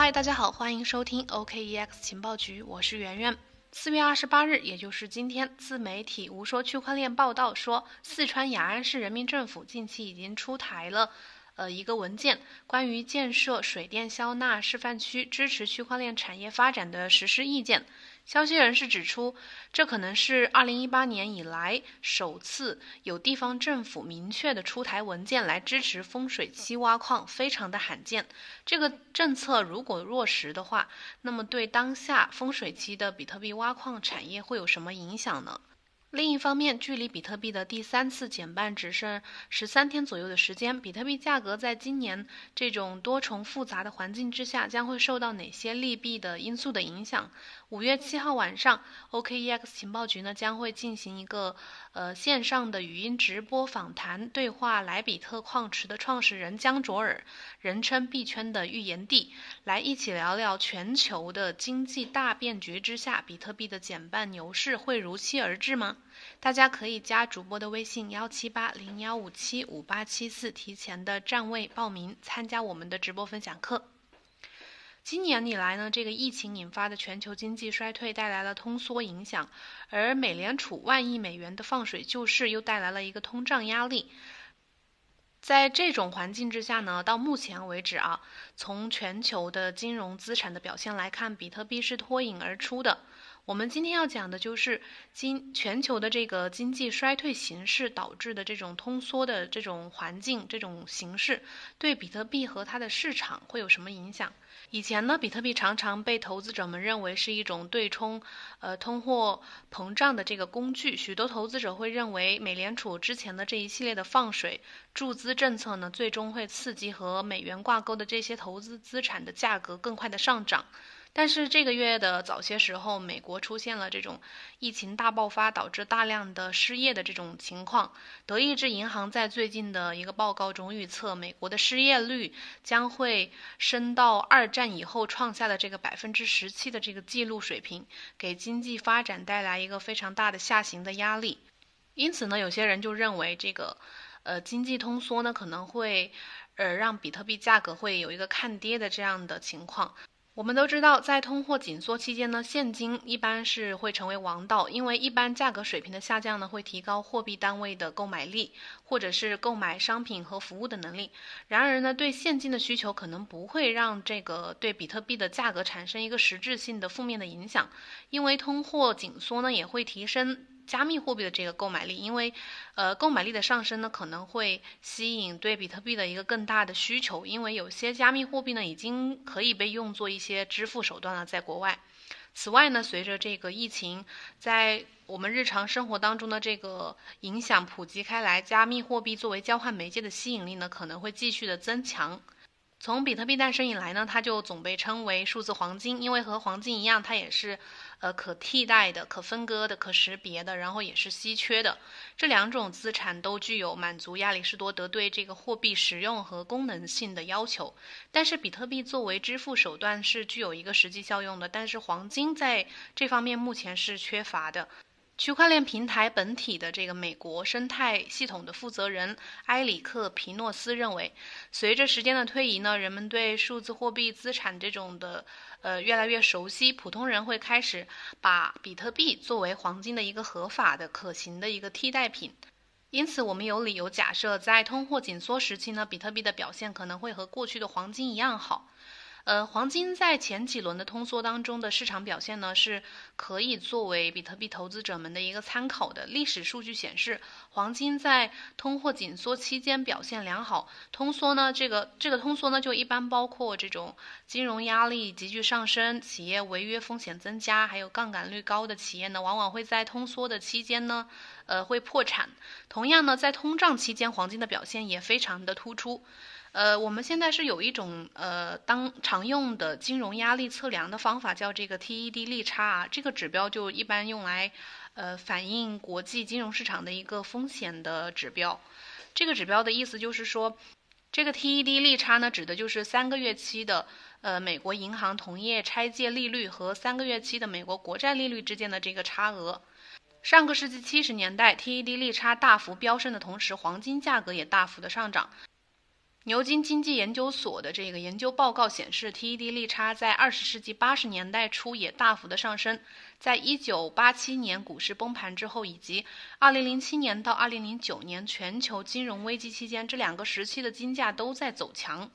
嗨，大家好，欢迎收听 OKEX 情报局，我是圆圆。四月二十八日，也就是今天，自媒体无说区块链报道说，四川雅安市人民政府近期已经出台了。呃，一个文件关于建设水电消纳示范区，支持区块链产业发展的实施意见。消息人士指出，这可能是二零一八年以来首次有地方政府明确的出台文件来支持风水期挖矿，非常的罕见。这个政策如果落实的话，那么对当下风水期的比特币挖矿产业会有什么影响呢？另一方面，距离比特币的第三次减半只剩十三天左右的时间，比特币价格在今年这种多重复杂的环境之下，将会受到哪些利弊的因素的影响？五月七号晚上，OKEX 情报局呢将会进行一个呃线上的语音直播访谈对话，莱比特矿池的创始人江卓尔，人称币圈的预言帝，来一起聊聊全球的经济大变局之下，比特币的减半牛市会如期而至吗？大家可以加主播的微信幺七八零幺五七五八七四，提前的占位报名参加我们的直播分享课。今年以来呢，这个疫情引发的全球经济衰退带来了通缩影响，而美联储万亿美元的放水救市又带来了一个通胀压力。在这种环境之下呢，到目前为止啊，从全球的金融资产的表现来看，比特币是脱颖而出的。我们今天要讲的就是经全球的这个经济衰退形势导致的这种通缩的这种环境、这种形式，对比特币和它的市场会有什么影响？以前呢，比特币常常被投资者们认为是一种对冲，呃，通货膨胀的这个工具。许多投资者会认为，美联储之前的这一系列的放水注资政策呢，最终会刺激和美元挂钩的这些投资资产的价格更快的上涨。但是这个月的早些时候，美国出现了这种疫情大爆发，导致大量的失业的这种情况。德意志银行在最近的一个报告中预测，美国的失业率将会升到二战以后创下的这个百分之十七的这个记录水平，给经济发展带来一个非常大的下行的压力。因此呢，有些人就认为这个，呃，经济通缩呢可能会，呃，让比特币价格会有一个看跌的这样的情况。我们都知道，在通货紧缩期间呢，现金一般是会成为王道，因为一般价格水平的下降呢，会提高货币单位的购买力，或者是购买商品和服务的能力。然而呢，对现金的需求可能不会让这个对比特币的价格产生一个实质性的负面的影响，因为通货紧缩呢，也会提升。加密货币的这个购买力，因为，呃，购买力的上升呢，可能会吸引对比特币的一个更大的需求，因为有些加密货币呢，已经可以被用作一些支付手段了，在国外。此外呢，随着这个疫情在我们日常生活当中的这个影响普及开来，加密货币作为交换媒介的吸引力呢，可能会继续的增强。从比特币诞生以来呢，它就总被称为数字黄金，因为和黄金一样，它也是。呃，可替代的、可分割的、可识别的，然后也是稀缺的。这两种资产都具有满足亚里士多德对这个货币实用和功能性的要求。但是，比特币作为支付手段是具有一个实际效用的，但是黄金在这方面目前是缺乏的。区块链平台本体的这个美国生态系统的负责人埃里克皮诺斯认为，随着时间的推移呢，人们对数字货币资产这种的呃越来越熟悉，普通人会开始把比特币作为黄金的一个合法的、可行的一个替代品。因此，我们有理由假设，在通货紧缩时期呢，比特币的表现可能会和过去的黄金一样好。呃，黄金在前几轮的通缩当中的市场表现呢，是可以作为比特币投资者们的一个参考的。历史数据显示，黄金在通货紧缩期间表现良好。通缩呢，这个这个通缩呢，就一般包括这种金融压力急剧上升、企业违约风险增加，还有杠杆率高的企业呢，往往会在通缩的期间呢，呃，会破产。同样呢，在通胀期间，黄金的表现也非常的突出。呃，我们现在是有一种呃当常用的金融压力测量的方法，叫这个 TED 利差啊。这个指标就一般用来呃反映国际金融市场的一个风险的指标。这个指标的意思就是说，这个 TED 利差呢，指的就是三个月期的呃美国银行同业拆借利率和三个月期的美国国债利率之间的这个差额。上个世纪七十年代，TED 利差大幅飙升的同时，黄金价格也大幅的上涨。牛津经济研究所的这个研究报告显示，TED 利差在二十世纪八十年代初也大幅的上升，在一九八七年股市崩盘之后，以及二零零七年到二零零九年全球金融危机期间，这两个时期的金价都在走强。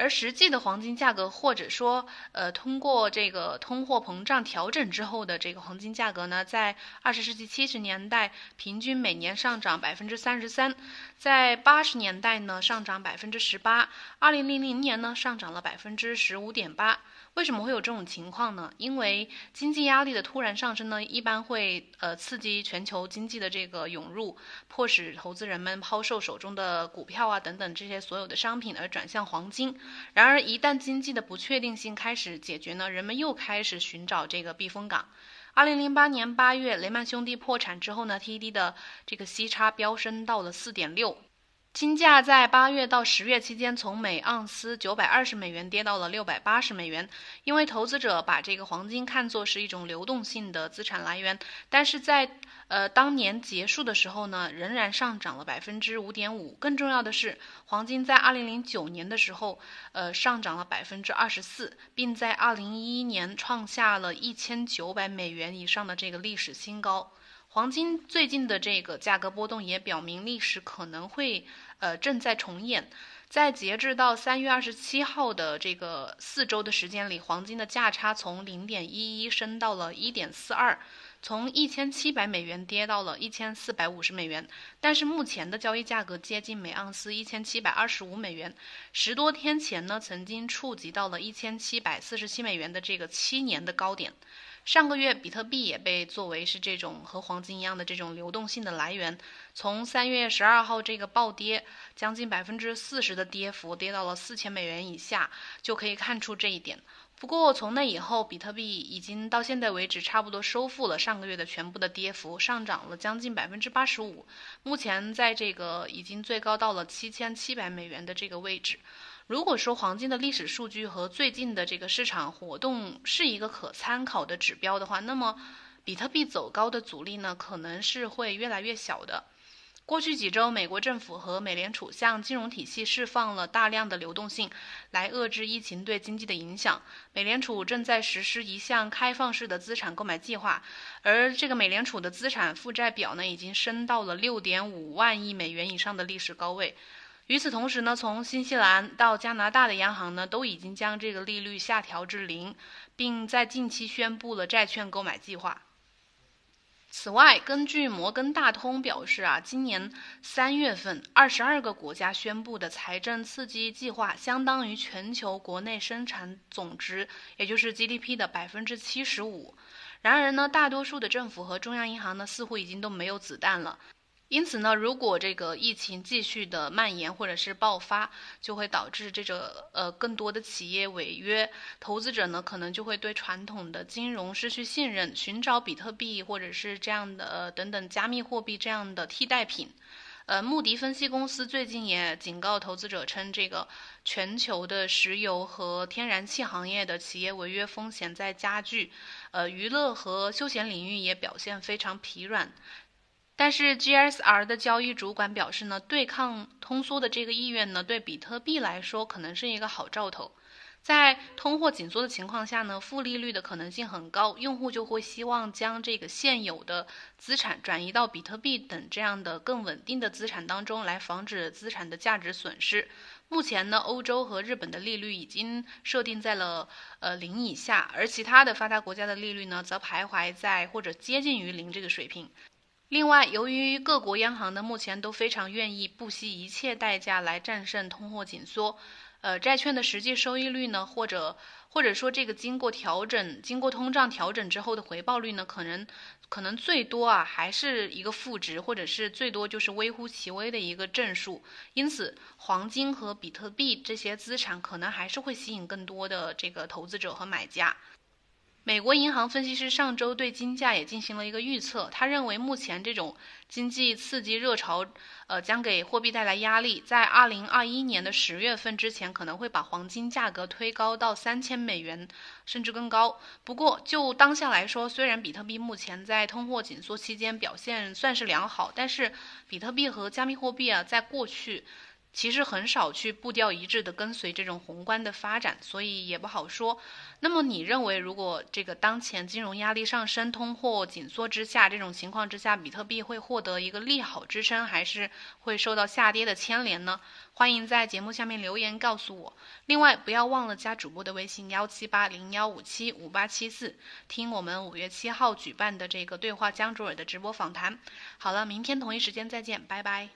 而实际的黄金价格，或者说，呃，通过这个通货膨胀调整之后的这个黄金价格呢，在二十世纪七十年代平均每年上涨百分之三十三，在八十年代呢上涨百分之十八，二零零零年呢上涨了百分之十五点八。为什么会有这种情况呢？因为经济压力的突然上升呢，一般会呃刺激全球经济的这个涌入，迫使投资人们抛售手中的股票啊等等这些所有的商品而转向黄金。然而，一旦经济的不确定性开始解决呢，人们又开始寻找这个避风港。二零零八年八月，雷曼兄弟破产之后呢，T D 的这个息差飙升到了四点六。金价在八月到十月期间，从每盎司九百二十美元跌到了六百八十美元。因为投资者把这个黄金看作是一种流动性的资产来源，但是在呃当年结束的时候呢，仍然上涨了百分之五点五。更重要的是，黄金在二零零九年的时候，呃上涨了百分之二十四，并在二零一一年创下了一千九百美元以上的这个历史新高。黄金最近的这个价格波动也表明历史可能会，呃，正在重演。在截至到三月二十七号的这个四周的时间里，黄金的价差从零点一一升到了一点四二，从一千七百美元跌到了一千四百五十美元。但是目前的交易价格接近每盎司一千七百二十五美元。十多天前呢，曾经触及到了一千七百四十七美元的这个七年的高点。上个月，比特币也被作为是这种和黄金一样的这种流动性的来源。从三月十二号这个暴跌，将近百分之四十的跌幅，跌到了四千美元以下，就可以看出这一点。不过从那以后，比特币已经到现在为止差不多收复了上个月的全部的跌幅，上涨了将近百分之八十五。目前在这个已经最高到了七千七百美元的这个位置。如果说黄金的历史数据和最近的这个市场活动是一个可参考的指标的话，那么比特币走高的阻力呢，可能是会越来越小的。过去几周，美国政府和美联储向金融体系释放了大量的流动性，来遏制疫情对经济的影响。美联储正在实施一项开放式的资产购买计划，而这个美联储的资产负债表呢，已经升到了六点五万亿美元以上的历史高位。与此同时呢，从新西兰到加拿大的央行呢，都已经将这个利率下调至零，并在近期宣布了债券购买计划。此外，根据摩根大通表示啊，今年三月份，二十二个国家宣布的财政刺激计划，相当于全球国内生产总值，也就是 GDP 的百分之七十五。然而呢，大多数的政府和中央银行呢，似乎已经都没有子弹了。因此呢，如果这个疫情继续的蔓延或者是爆发，就会导致这个呃更多的企业违约，投资者呢可能就会对传统的金融失去信任，寻找比特币或者是这样的呃等等加密货币这样的替代品。呃，穆迪分析公司最近也警告投资者称，这个全球的石油和天然气行业的企业违约风险在加剧，呃，娱乐和休闲领域也表现非常疲软。但是 GSR 的交易主管表示呢，对抗通缩的这个意愿呢，对比特币来说可能是一个好兆头。在通货紧缩的情况下呢，负利率的可能性很高，用户就会希望将这个现有的资产转移到比特币等这样的更稳定的资产当中，来防止资产的价值损失。目前呢，欧洲和日本的利率已经设定在了呃零以下，而其他的发达国家的利率呢，则徘徊在或者接近于零这个水平。另外，由于各国央行呢目前都非常愿意不惜一切代价来战胜通货紧缩，呃，债券的实际收益率呢，或者或者说这个经过调整、经过通胀调整之后的回报率呢，可能可能最多啊还是一个负值，或者是最多就是微乎其微的一个正数。因此，黄金和比特币这些资产可能还是会吸引更多的这个投资者和买家。美国银行分析师上周对金价也进行了一个预测，他认为目前这种经济刺激热潮，呃，将给货币带来压力，在二零二一年的十月份之前，可能会把黄金价格推高到三千美元，甚至更高。不过就当下来说，虽然比特币目前在通货紧缩期间表现算是良好，但是比特币和加密货币啊，在过去。其实很少去步调一致的跟随这种宏观的发展，所以也不好说。那么你认为，如果这个当前金融压力上升、通货紧缩之下，这种情况之下，比特币会获得一个利好支撑，还是会受到下跌的牵连呢？欢迎在节目下面留言告诉我。另外，不要忘了加主播的微信幺七八零幺五七五八七四，听我们五月七号举办的这个对话江卓尔的直播访谈。好了，明天同一时间再见，拜拜。